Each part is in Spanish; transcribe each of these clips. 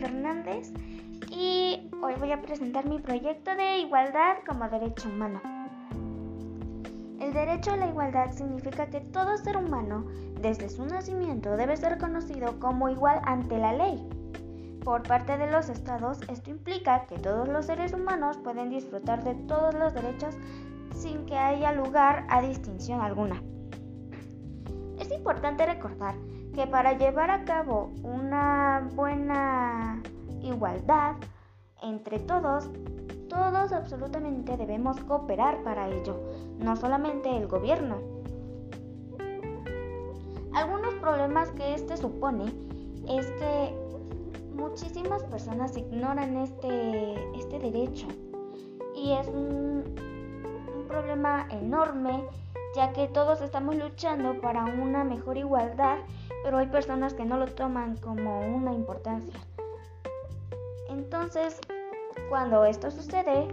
González y hoy voy a presentar mi proyecto de igualdad como derecho humano. El derecho a la igualdad significa que todo ser humano, desde su nacimiento, debe ser conocido como igual ante la ley. Por parte de los estados, esto implica que todos los seres humanos pueden disfrutar de todos los derechos sin que haya lugar a distinción alguna. Es importante recordar que para llevar a cabo una buena igualdad entre todos, todos absolutamente debemos cooperar para ello, no solamente el gobierno. Algunos problemas que este supone es que muchísimas personas ignoran este, este derecho y es un, un problema enorme ya que todos estamos luchando para una mejor igualdad, pero hay personas que no lo toman como una importancia. Entonces, cuando esto sucede,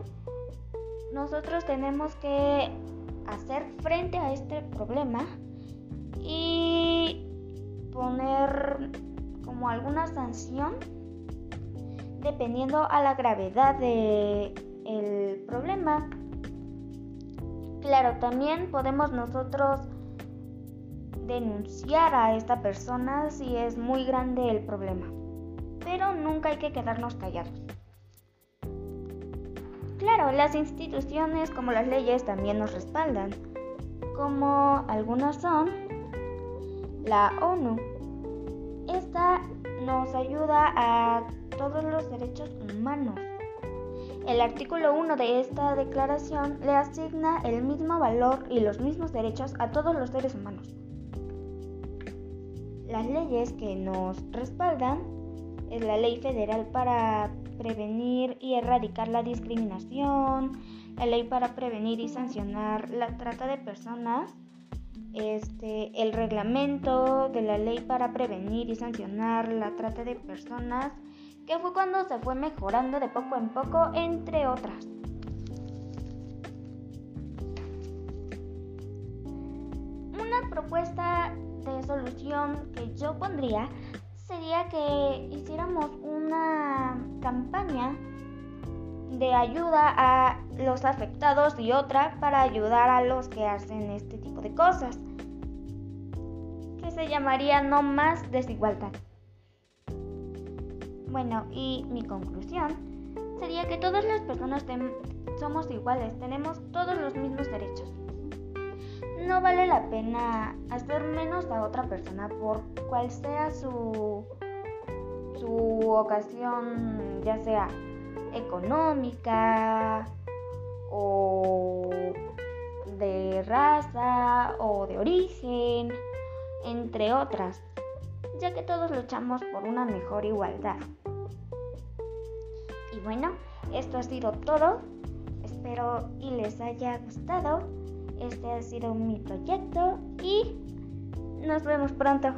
nosotros tenemos que hacer frente a este problema y poner como alguna sanción dependiendo a la gravedad del el problema Claro, también podemos nosotros denunciar a esta persona si es muy grande el problema. Pero nunca hay que quedarnos callados. Claro, las instituciones como las leyes también nos respaldan, como algunas son la ONU. Esta nos ayuda a todos los derechos humanos el artículo 1 de esta declaración le asigna el mismo valor y los mismos derechos a todos los seres humanos. Las leyes que nos respaldan es la ley federal para prevenir y erradicar la discriminación, la ley para prevenir y sancionar la trata de personas, este, el reglamento de la ley para prevenir y sancionar la trata de personas, que fue cuando se fue mejorando de poco en poco, entre otras. Una propuesta de solución que yo pondría sería que hiciéramos una campaña de ayuda a los afectados y otra para ayudar a los que hacen este tipo de cosas, que se llamaría No más desigualdad. Bueno, y mi conclusión sería que todas las personas somos iguales, tenemos todos los mismos derechos. No vale la pena hacer menos a otra persona por cual sea su, su ocasión, ya sea económica o de raza o de origen, entre otras ya que todos luchamos por una mejor igualdad. Y bueno, esto ha sido todo. Espero y les haya gustado. Este ha sido mi proyecto y nos vemos pronto.